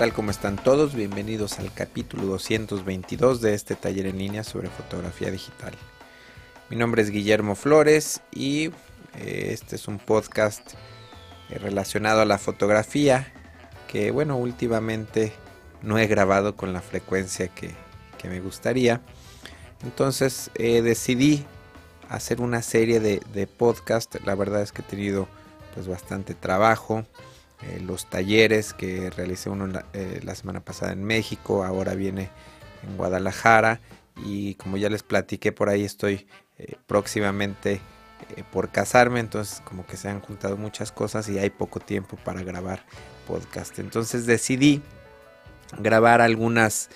tal? ¿Cómo están todos? Bienvenidos al capítulo 222 de este taller en línea sobre fotografía digital. Mi nombre es Guillermo Flores y eh, este es un podcast eh, relacionado a la fotografía que bueno, últimamente no he grabado con la frecuencia que, me gustaría. Entonces eh, decidí hacer una serie de, de podcast. La verdad es que he tenido pues bastante trabajo eh, los talleres que realicé uno eh, la, semana pasada en México, ahora viene en Guadalajara y como ya les platiqué por ahí estoy eh, próximamente por casarme, entonces como que se han juntado muchas cosas y hay poco tiempo para grabar podcast. Entonces decidí grabar algunas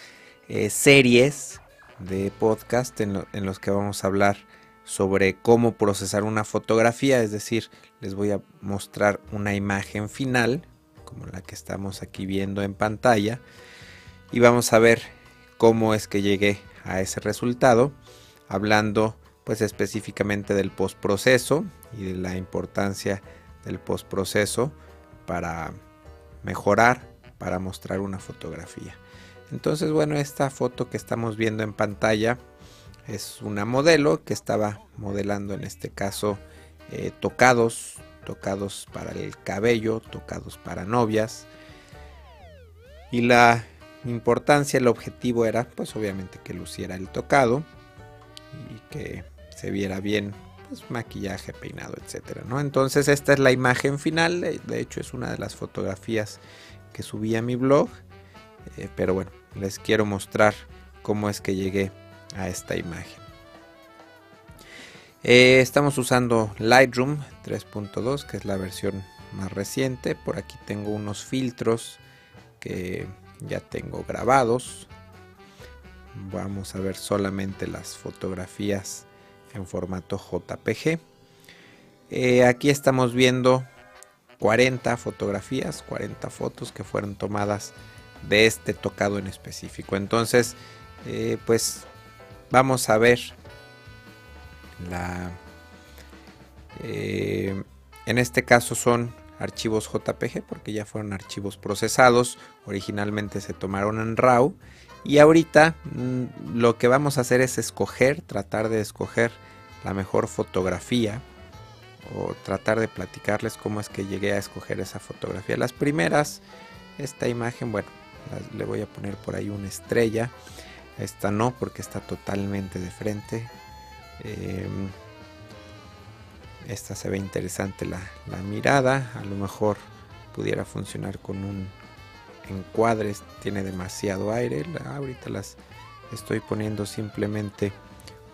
series de podcast en, en los que vamos a hablar sobre cómo procesar una fotografía, es decir, les voy a mostrar una imagen final, como la que estamos aquí viendo en pantalla, y vamos a ver cómo es que llegué a ese resultado, hablando pues específicamente del postproceso y de la importancia del postproceso para mejorar, para mostrar una fotografía. Entonces, bueno, esta foto que estamos viendo en pantalla es una modelo que estaba modelando en este caso eh, tocados, tocados para el cabello, tocados para novias. Y la importancia, el objetivo era pues obviamente que luciera el tocado y que se viera bien pues, maquillaje, peinado, etcétera, ¿no? Entonces esta es la imagen final, de hecho es una de las fotografías que subí a mi blog, eh, pero bueno, les quiero mostrar cómo es que llegué a esta imagen. Eh, estamos usando Lightroom 3.2, que es la versión más reciente. Por aquí tengo unos filtros que ya tengo grabados. Vamos a ver solamente las fotografías en formato JPG. Eh, aquí estamos viendo 40 fotografías, 40 fotos que fueron tomadas de este tocado en específico. Entonces, eh, pues vamos a ver la eh, en este caso son archivos JPG porque ya fueron archivos procesados originalmente se tomaron en RAW y ahorita mm, lo que vamos a hacer es escoger tratar de escoger la mejor fotografía o tratar de platicarles cómo es que llegué a escoger esa fotografía. Las primeras esta imagen bueno le voy a poner por ahí una estrella esta no porque está totalmente de frente. Em, esta se ve interesante la, mirada. A lo mejor pudiera funcionar con un encuadre. Tiene demasiado aire. ahorita las estoy poniendo simplemente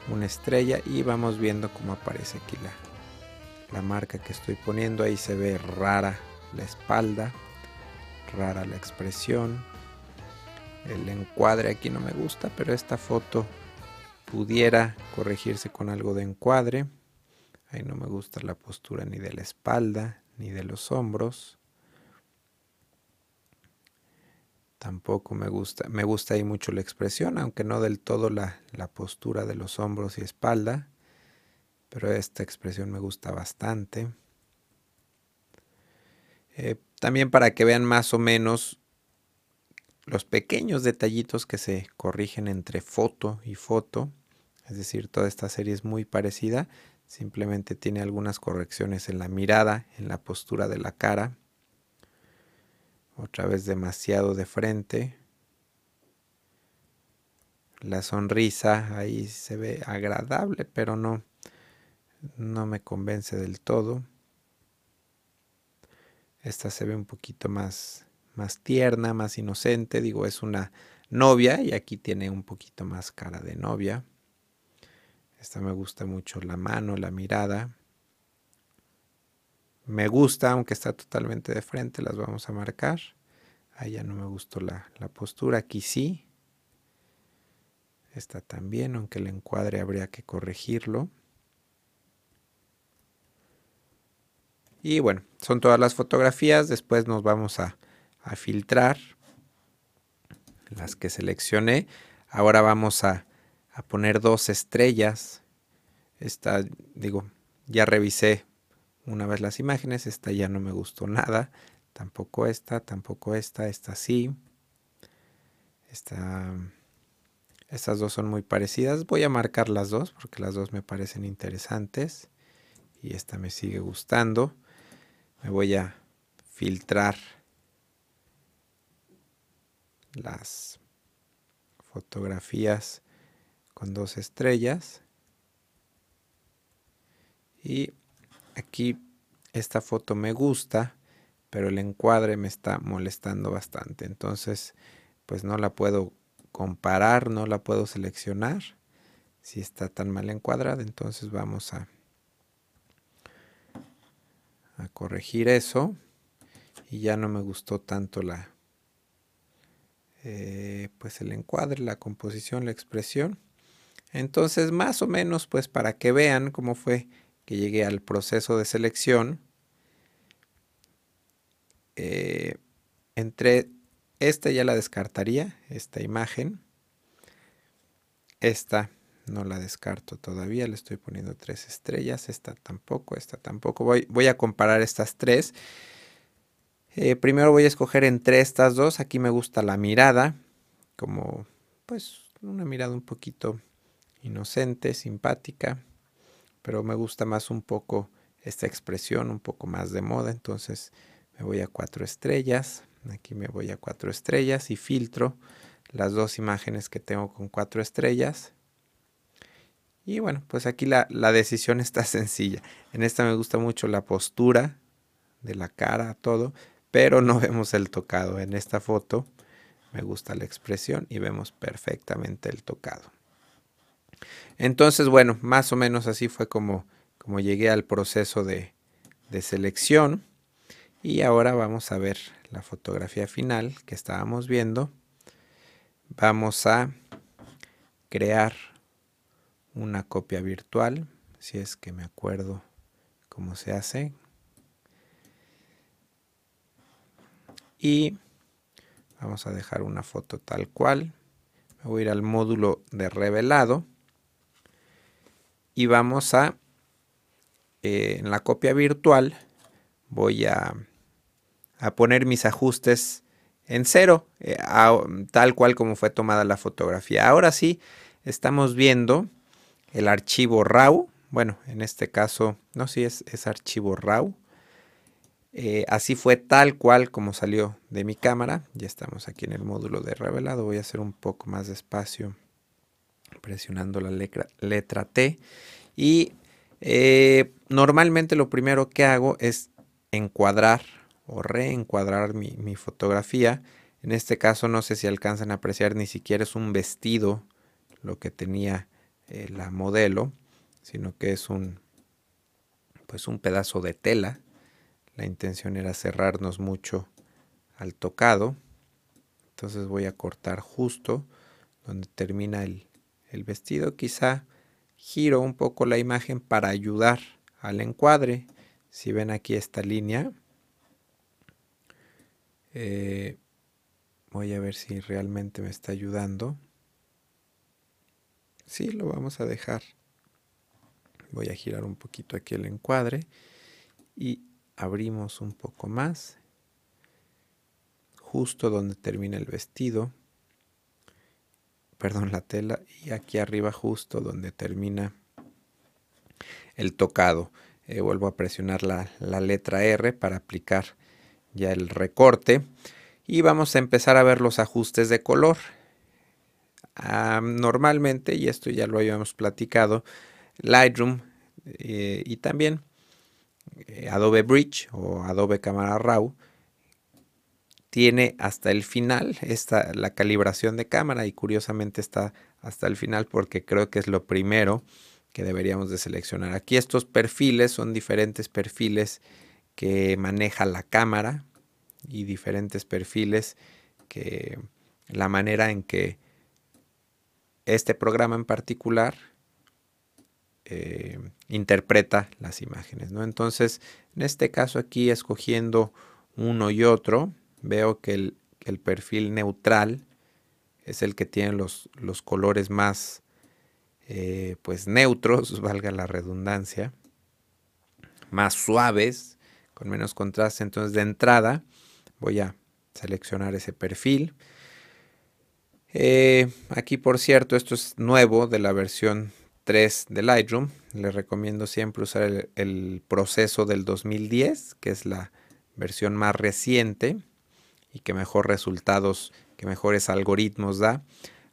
una estrella y vamos viendo cómo aparece aquí la, la marca que estoy poniendo. Ahí se ve rara la espalda, rara la expresión el encuadre aquí no me gusta, pero esta foto pudiera corregirse con algo de encuadre. Ahí no me gusta la postura ni de la espalda ni de los hombros. Tampoco me gusta, me gusta ahí mucho la expresión, aunque no del todo la, postura de los hombros y espalda. Pero esta expresión me gusta bastante. Eh, también para que vean más o menos los pequeños detallitos que se corrigen entre foto y foto. Es decir, toda esta serie es muy parecida, simplemente tiene algunas correcciones en la mirada, en la postura de la cara. Otra vez demasiado de frente. La sonrisa ahí se ve agradable, pero no, no me convence del todo. Esta se ve un poquito más más tierna, más inocente. Digo, es una novia y aquí tiene un poquito más cara de novia. Esta me gusta mucho la mano, la mirada. Me gusta, aunque está totalmente de frente, las vamos a marcar. Ahí ya no me gustó la, la postura, aquí sí. Esta también, aunque el encuadre habría que corregirlo. Y bueno, son todas las fotografías. Después nos vamos a, a filtrar las que seleccioné. Ahora vamos a, a poner dos estrellas. Esta, digo, ya revisé una vez las imágenes. Esta ya no me gustó nada. Tampoco esta, tampoco esta, esta sí. estas dos son muy parecidas. Voy a marcar las dos porque las dos me parecen interesantes. Y esta me sigue gustando. Me voy a filtrar las fotografías con dos estrellas. Y aquí esta foto me gusta, pero el encuadre me está molestando bastante. Entonces, pues no la puedo comparar, no la puedo seleccionar. Si está tan mal encuadrada, entonces vamos a, a corregir eso. Y ya no me gustó tanto la, eh, pues el encuadre, la composición, la expresión. Entonces, más o menos, pues para que vean cómo fue que llegué al proceso de selección, eh, entre esta ya la descartaría, esta imagen. Esta no la descarto todavía, le estoy poniendo tres estrellas, esta tampoco, esta tampoco. Voy, voy a comparar estas tres. Eh, primero voy a escoger entre estas dos. Aquí me gusta la mirada, como pues una mirada un poquito inocente, simpática, pero me gusta más un poco esta expresión, un poco más de moda, entonces me voy a cuatro estrellas, aquí me voy a cuatro estrellas y filtro las dos imágenes que tengo con cuatro estrellas. Y bueno, pues aquí la, la decisión está sencilla. En esta me gusta mucho la postura de la cara, todo, pero no vemos el tocado. En esta foto me gusta la expresión y vemos perfectamente el tocado. Entonces, bueno, más o menos así fue como, como llegué al proceso de, de selección. Y ahora vamos a ver la fotografía final que estábamos viendo. Vamos a crear una copia virtual, si es que me acuerdo cómo se hace. Y vamos a dejar una foto tal cual. Me voy a ir al módulo de revelado y vamos a, eh, en la copia virtual, voy a, a poner mis ajustes en cero, eh, tal cual como fue tomada la fotografía. Ahora sí, estamos viendo el archivo RAW. Bueno, en este caso, no si es, es archivo RAW. Eh, así fue tal cual como salió de mi cámara. Ya estamos aquí en el módulo de revelado. Voy a hacer un poco más de espacio presionando la letra, letra T. Y eh, normalmente lo primero que hago es encuadrar o reencuadrar mi, fotografía. En este caso no sé si alcanzan a apreciar, ni siquiera es un vestido lo que tenía eh, la modelo, sino que es un, pues un pedazo de tela. La intención era cerrarnos mucho al tocado. Entonces voy a cortar justo donde termina el, el vestido, quizá giro un poco la imagen para ayudar al encuadre. Si ven aquí esta línea, eh, voy a ver si realmente me está ayudando. Sí, lo vamos a dejar. Voy a girar un poquito aquí el encuadre y abrimos un poco más, justo donde termina el vestido perdón, la tela y aquí arriba justo donde termina el tocado. Eh, vuelvo a presionar la, letra R para aplicar ya el recorte y vamos a empezar a ver los ajustes de color. normalmente, y esto ya lo habíamos platicado, Lightroom eh, y también Adobe Bridge o Adobe Camera Raw tiene hasta el final esta, la calibración de cámara y curiosamente está hasta el final porque creo que es lo primero que deberíamos de seleccionar. Aquí estos perfiles son diferentes perfiles que maneja la cámara y diferentes perfiles que la manera en que este programa en particular eh, interpreta las imágenes. ¿no? Entonces, en este caso aquí escogiendo uno y otro, veo que el, perfil neutral es el que tiene los, los colores más eh, pues neutros, valga la redundancia, más suaves, con menos contraste. Entonces de entrada voy a seleccionar ese perfil. Eh, aquí, por cierto, esto es nuevo de la versión 3 de Lightroom. Les recomiendo siempre usar el, proceso del 2010, que es la versión más reciente y que mejor resultados, que mejores algoritmos da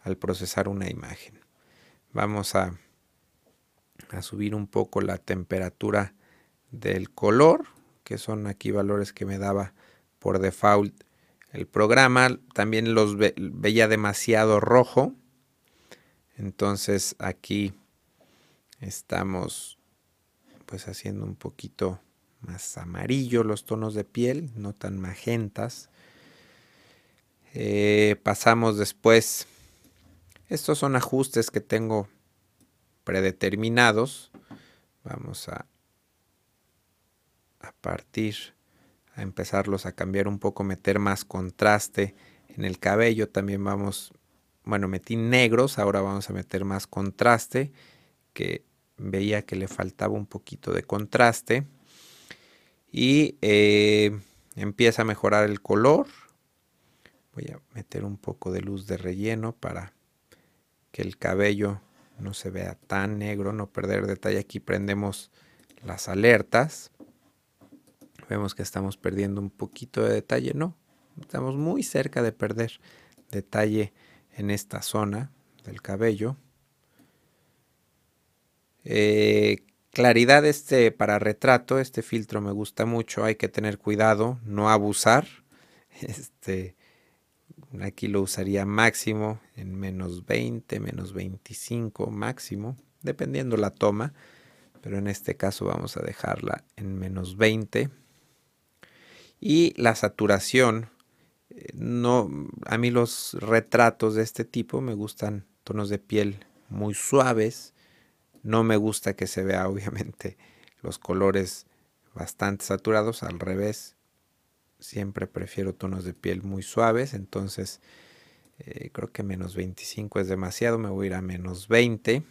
al procesar una imagen. Vamos a subir un poco la temperatura del color, que son aquí valores que me daba por default el programa. También los veía demasiado rojo. Entonces aquí estamos pues haciendo un poquito más amarillo los tonos de piel, no tan magentas. Eh, pasamos después, estos son ajustes que tengo predeterminados. Vamos a, a partir, a empezarlos a cambiar un poco, meter más contraste en el cabello. También vamos, bueno, metí negros, ahora vamos a meter más contraste, que veía que le faltaba un poquito de contraste. Y eh, empieza a mejorar el color Voy a meter un poco de luz de relleno para que el cabello no se vea tan negro, no perder detalle. Aquí prendemos las alertas. Vemos que estamos perdiendo un poquito de detalle. No, estamos muy cerca de perder detalle en esta zona del cabello. Eh, claridad este para retrato, este filtro me gusta mucho, hay que tener cuidado, no abusar. Este, Aquí lo usaría máximo en menos 20, menos 25 máximo, dependiendo la toma. Pero en este caso vamos a dejarla en menos 20. Y la saturación, eh, no, a mí los retratos de este tipo me gustan tonos de piel muy suaves. No me gusta que se vea obviamente los colores bastante saturados, al revés siempre prefiero tonos de piel muy suaves, entonces eh, creo que menos 25 es demasiado, me voy a ir a menos 20.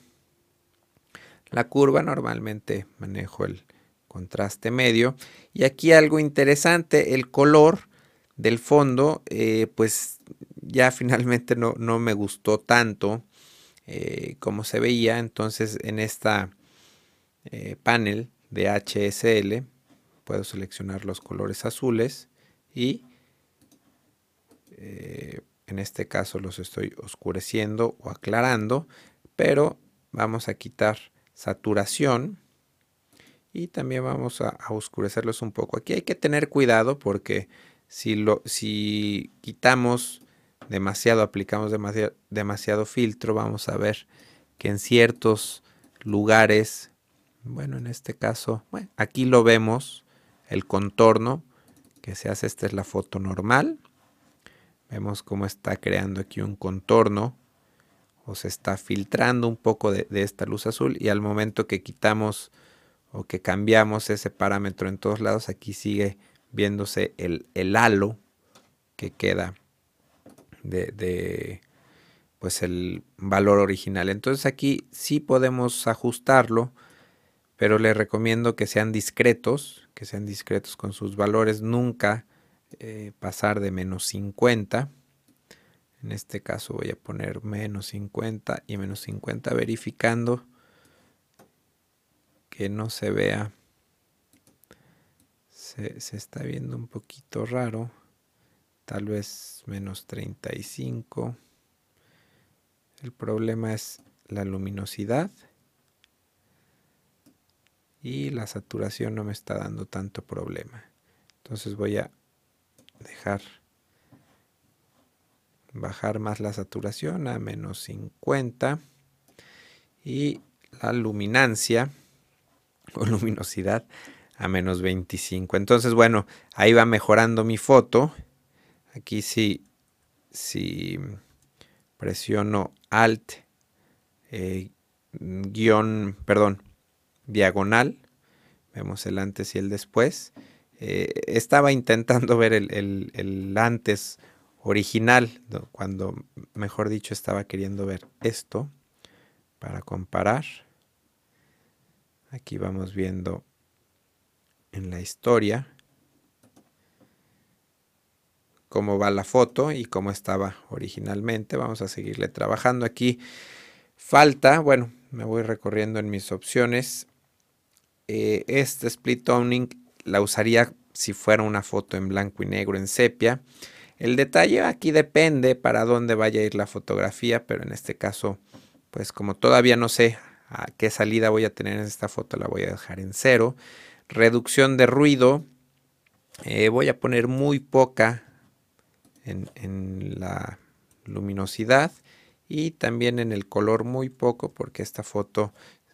La curva normalmente manejo el contraste medio y aquí algo interesante, el color del fondo eh, pues ya finalmente no, no me gustó tanto eh, como se veía, entonces en esta panel de HSL puedo seleccionar los colores azules y eh, en este caso los estoy oscureciendo o aclarando, pero vamos a quitar saturación y también vamos a, oscurecerlos un poco. Aquí hay que tener cuidado porque si, lo, si quitamos demasiado, aplicamos demasiado, filtro, vamos a ver que en ciertos lugares, bueno, en este caso, bueno, aquí lo vemos, el contorno, que se hace, esta es la foto normal. Vemos cómo está creando aquí un contorno o se está filtrando un poco de, esta luz azul y al momento que quitamos o que cambiamos ese parámetro en todos lados, aquí sigue viéndose el, el halo que queda de, de, pues el valor original. Entonces aquí sí podemos ajustarlo, pero les recomiendo que sean discretos, que sean discretos con sus valores, nunca eh, pasar de menos 50. En este caso voy a poner menos 50 y menos 50 verificando que no se vea. Se, se está viendo un poquito raro. Tal vez menos 35. El problema es la luminosidad y la saturación no me está dando tanto problema. Entonces voy a dejar bajar más la saturación a menos 50 y la luminancia o luminosidad a menos 25. Entonces, bueno, ahí va mejorando mi foto. Aquí sí, si presiono Alt, eh, guion, perdón, diagonal. Vemos el antes y el después. Eh, estaba intentando ver el, antes original, cuando, mejor dicho, estaba queriendo ver esto para comparar. Aquí vamos viendo en la historia cómo va la foto y cómo estaba originalmente. Vamos a seguirle trabajando aquí. Falta, bueno, me voy recorriendo en mis opciones. Eh, este split toning la usaría si fuera una foto en blanco y negro en sepia. El detalle aquí depende para dónde vaya a ir la fotografía, pero en este caso, pues como todavía no sé a qué salida voy a tener en esta foto, la voy a dejar en cero. Reducción de ruido, eh, voy a poner muy poca en, la luminosidad y también en el color muy poco porque esta foto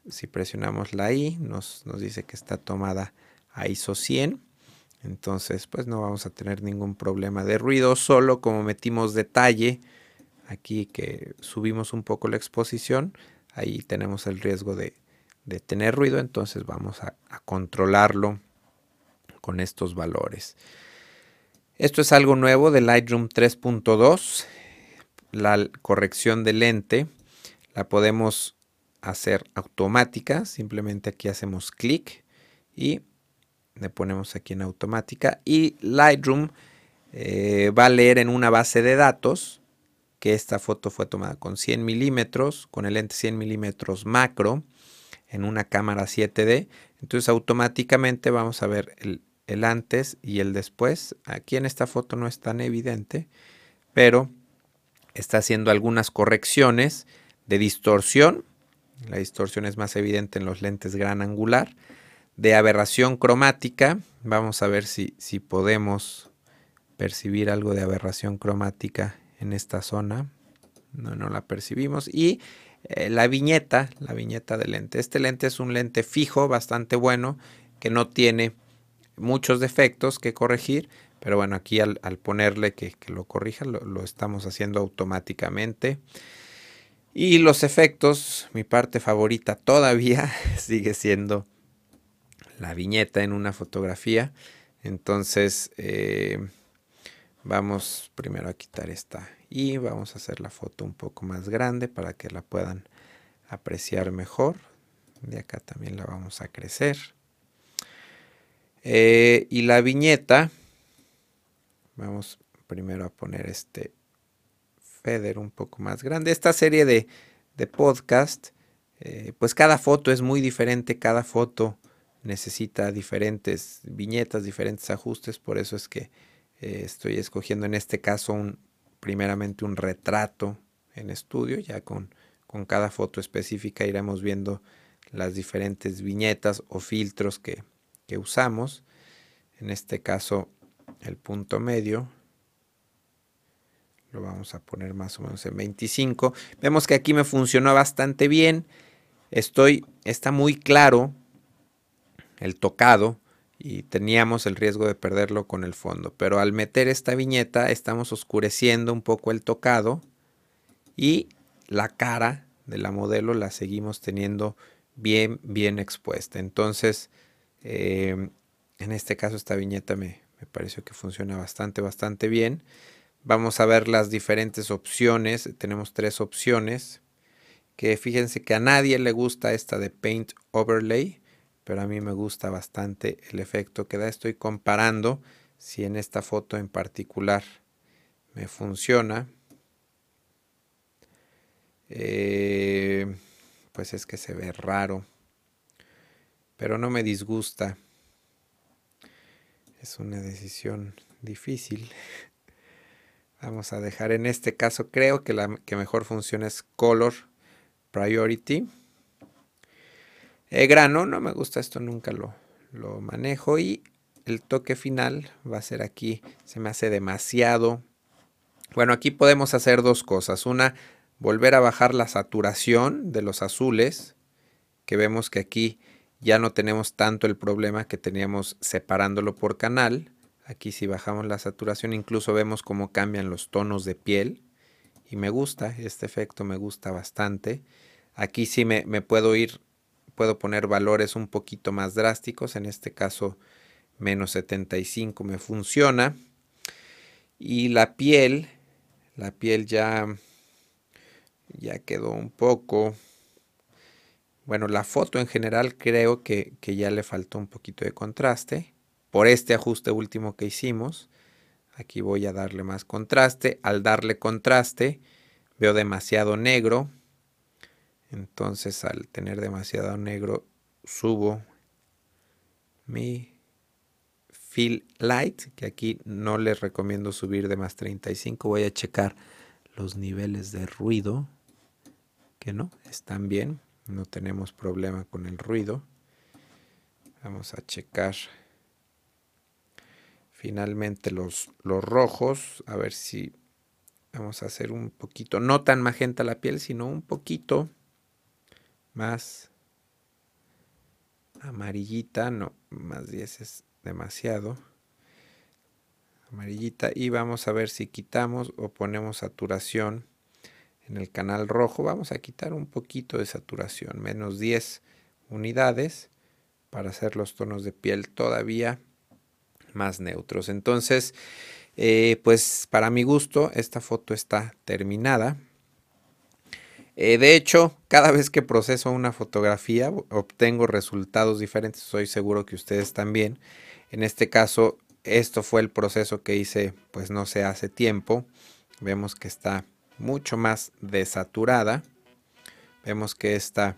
si presionamos la I nos, nos dice que está tomada a ISO 100 entonces pues no vamos a tener ningún problema de ruido solo como metimos detalle aquí que subimos un poco la exposición ahí tenemos el riesgo de, tener ruido entonces vamos a controlarlo con estos valores esto es algo nuevo de Lightroom 3.2 la corrección de lente la podemos hacer automática. Simplemente aquí hacemos clic y le ponemos aquí en automática. Y Lightroom eh, va a leer en una base de datos que esta foto fue tomada con 100 milímetros, con el lente 100 milímetros macro, en una cámara 7D. Entonces automáticamente vamos a ver el, el antes y el después. Aquí en esta foto no es tan evidente, pero está haciendo algunas correcciones de distorsión. La distorsión es más evidente en los lentes gran angular. De aberración cromática, vamos a ver si, si podemos percibir algo de aberración cromática en esta zona. No, no la percibimos. Y eh, la viñeta, la viñeta del lente. Este lente es un lente fijo, bastante bueno, que no tiene muchos defectos que corregir, pero bueno, aquí al, ponerle que, lo corrija, lo, estamos haciendo automáticamente. Y los efectos, mi parte favorita todavía sigue siendo la viñeta en una fotografía. Entonces, eh, vamos primero a quitar esta y vamos a hacer la foto un poco más grande para que la puedan apreciar mejor. De acá también la vamos a crecer. Eh, y la viñeta Vamos primero a poner este feather un poco más grande. Esta serie de, podcast, eh, pues cada foto es muy diferente, cada foto necesita diferentes viñetas, diferentes ajustes, por eso es que eh, estoy escogiendo en este caso un, primeramente un retrato en estudio, ya con, con cada foto específica iremos viendo las diferentes viñetas o filtros que, que usamos. En este caso el punto medio lo vamos a poner más o menos en 25. Vemos que aquí me funcionó bastante bien. Estoy, está muy claro el tocado y teníamos el riesgo de perderlo con el fondo. Pero al meter esta viñeta estamos oscureciendo un poco el tocado y la cara de la modelo la seguimos teniendo bien, bien expuesta. Entonces, eh, en este caso esta viñeta me, me pareció que funciona bastante, bastante bien. Vamos a ver las diferentes opciones. Tenemos tres opciones. Que fíjense que a nadie le gusta esta de Paint Overlay. Pero a mí me gusta bastante el efecto que da. Estoy comparando si en esta foto en particular me funciona. Eh, pues es que se ve raro. Pero no me disgusta. Es una decisión difícil. Vamos a dejar en este caso, creo que la que mejor funciona es Color Priority. El grano, no me gusta esto, nunca lo, lo manejo. Y el toque final va a ser aquí, se me hace demasiado. Bueno, aquí podemos hacer dos cosas. Una, volver a bajar la saturación de los azules, que vemos que aquí ya no tenemos tanto el problema que teníamos separándolo por canal. Aquí si bajamos la saturación incluso vemos cómo cambian los tonos de piel. Y me gusta, este efecto me gusta bastante. Aquí sí me, puedo ir, puedo poner valores un poquito más drásticos. En este caso menos 75 me funciona. Y la piel, la piel ya, ya quedó un poco bueno, la foto en general creo que, ya le faltó un poquito de contraste por este ajuste último que hicimos. aquí voy a darle más contraste. Al darle contraste, veo demasiado negro. Entonces al tener demasiado negro, subo mi fill light, que aquí no les recomiendo subir de más 35. Voy a checar los niveles de ruido, que no, están bien. No tenemos problema con el ruido. Vamos a checar finalmente los, los rojos. A ver si vamos a hacer un poquito, no tan magenta la piel, sino un poquito más amarillita. No, más 10 es demasiado. Amarillita. Y vamos a ver si quitamos o ponemos saturación en el canal rojo. Vamos a quitar un poquito de saturación, menos 10 unidades para hacer los tonos de piel todavía más neutros. Entonces, eh, pues para mi gusto, esta foto está terminada. Eh, de hecho, cada vez que proceso una fotografía, obtengo resultados diferentes. Soy seguro que ustedes también. En este caso, esto fue el proceso que hice, pues no sé, hace tiempo. Vemos que está mucho más desaturada. Vemos que esta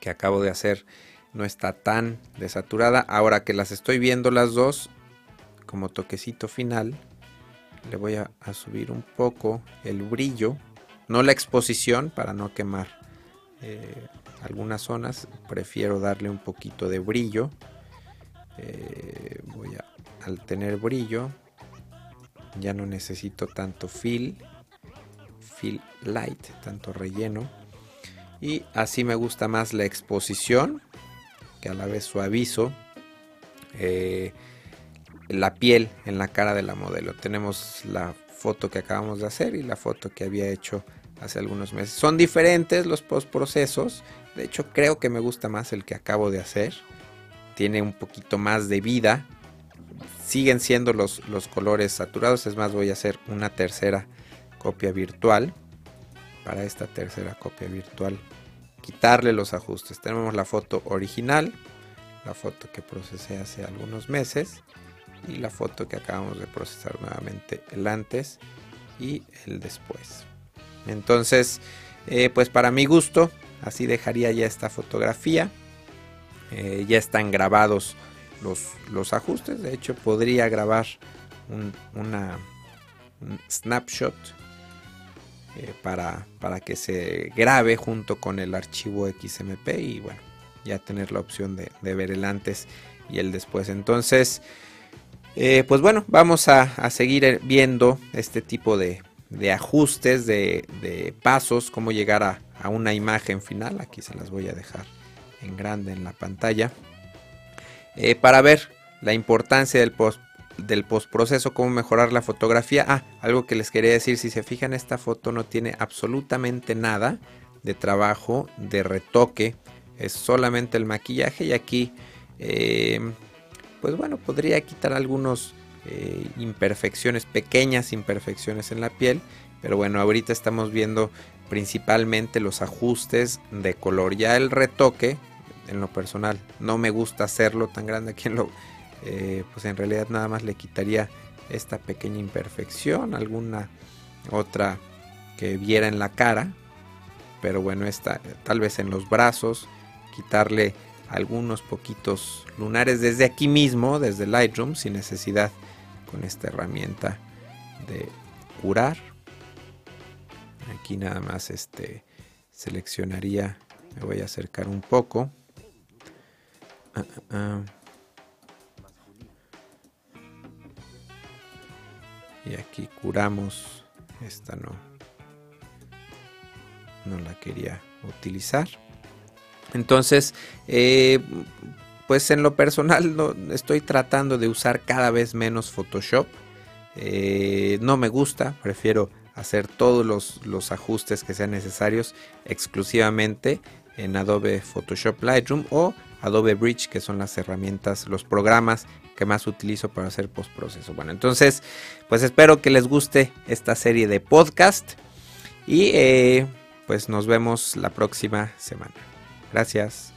que acabo de hacer no está tan desaturada. Ahora que las estoy viendo las dos, como toquecito final, le voy a, subir un poco el brillo, no la exposición para no quemar eh, algunas zonas, prefiero darle un poquito de brillo. Eh, voy a, al tener brillo, ya no necesito tanto fill, light, tanto relleno. Y así me gusta más la exposición que a la vez suavizo eh, la piel en la cara de la modelo. Tenemos la foto que acabamos de hacer y la foto que había hecho hace algunos meses. Son diferentes los postprocesos. De hecho, creo que me gusta más el que acabo de hacer. Tiene un poquito más de vida. Siguen siendo los, los colores saturados. Es más, voy a hacer una tercera copia virtual. Para esta tercera copia virtual quitarle los ajustes. Tenemos la foto original, la foto que procesé hace algunos meses y la foto que acabamos de procesar nuevamente el antes y el después. Entonces, eh, pues para mi gusto, así dejaría ya esta fotografía. Eh, ya están grabados los, los, ajustes. De hecho, podría grabar un, una, un snapshot eh, para, para, que se grabe junto con el archivo XMP y bueno, ya tener la opción de, ver el antes y el después. Entonces, eh, pues bueno, vamos a, seguir viendo este tipo de, ajustes, de, pasos, cómo llegar a, a, una imagen final. Aquí se las voy a dejar en grande en la pantalla. Eh, para ver la importancia del post del postproceso, cómo mejorar la fotografía. Ah, algo que les quería decir, si se fijan esta foto no tiene absolutamente nada de trabajo, de retoque, es solamente el maquillaje y aquí, eh, pues bueno, podría quitar algunas eh, imperfecciones, pequeñas imperfecciones en la piel, pero bueno, ahorita estamos viendo principalmente los ajustes de color, ya el retoque, en lo personal, no me gusta hacerlo tan grande aquí en lo eh, pues en realidad nada más le quitaría esta pequeña imperfección, alguna otra que viera en la cara, pero bueno, esta tal vez en los brazos, quitarle algunos poquitos lunares desde aquí mismo, desde Lightroom, sin necesidad con esta herramienta de curar. Aquí nada más este seleccionaría, me voy a acercar un poco. Ah, ah, ah. Y aquí curamos. Esta no no la quería utilizar. Entonces eh, pues en lo personal no, estoy tratando de usar cada vez menos Photoshop. Eh, no me gusta prefiero hacer todos los, los ajustes que sean necesarios exclusivamente en Adobe Photoshop Lightroom o Adobe Bridge, que son las herramientas, los programas que más utilizo para hacer postproceso. Bueno, entonces, pues espero que les guste esta serie de podcast y eh, pues nos vemos la próxima semana. Gracias.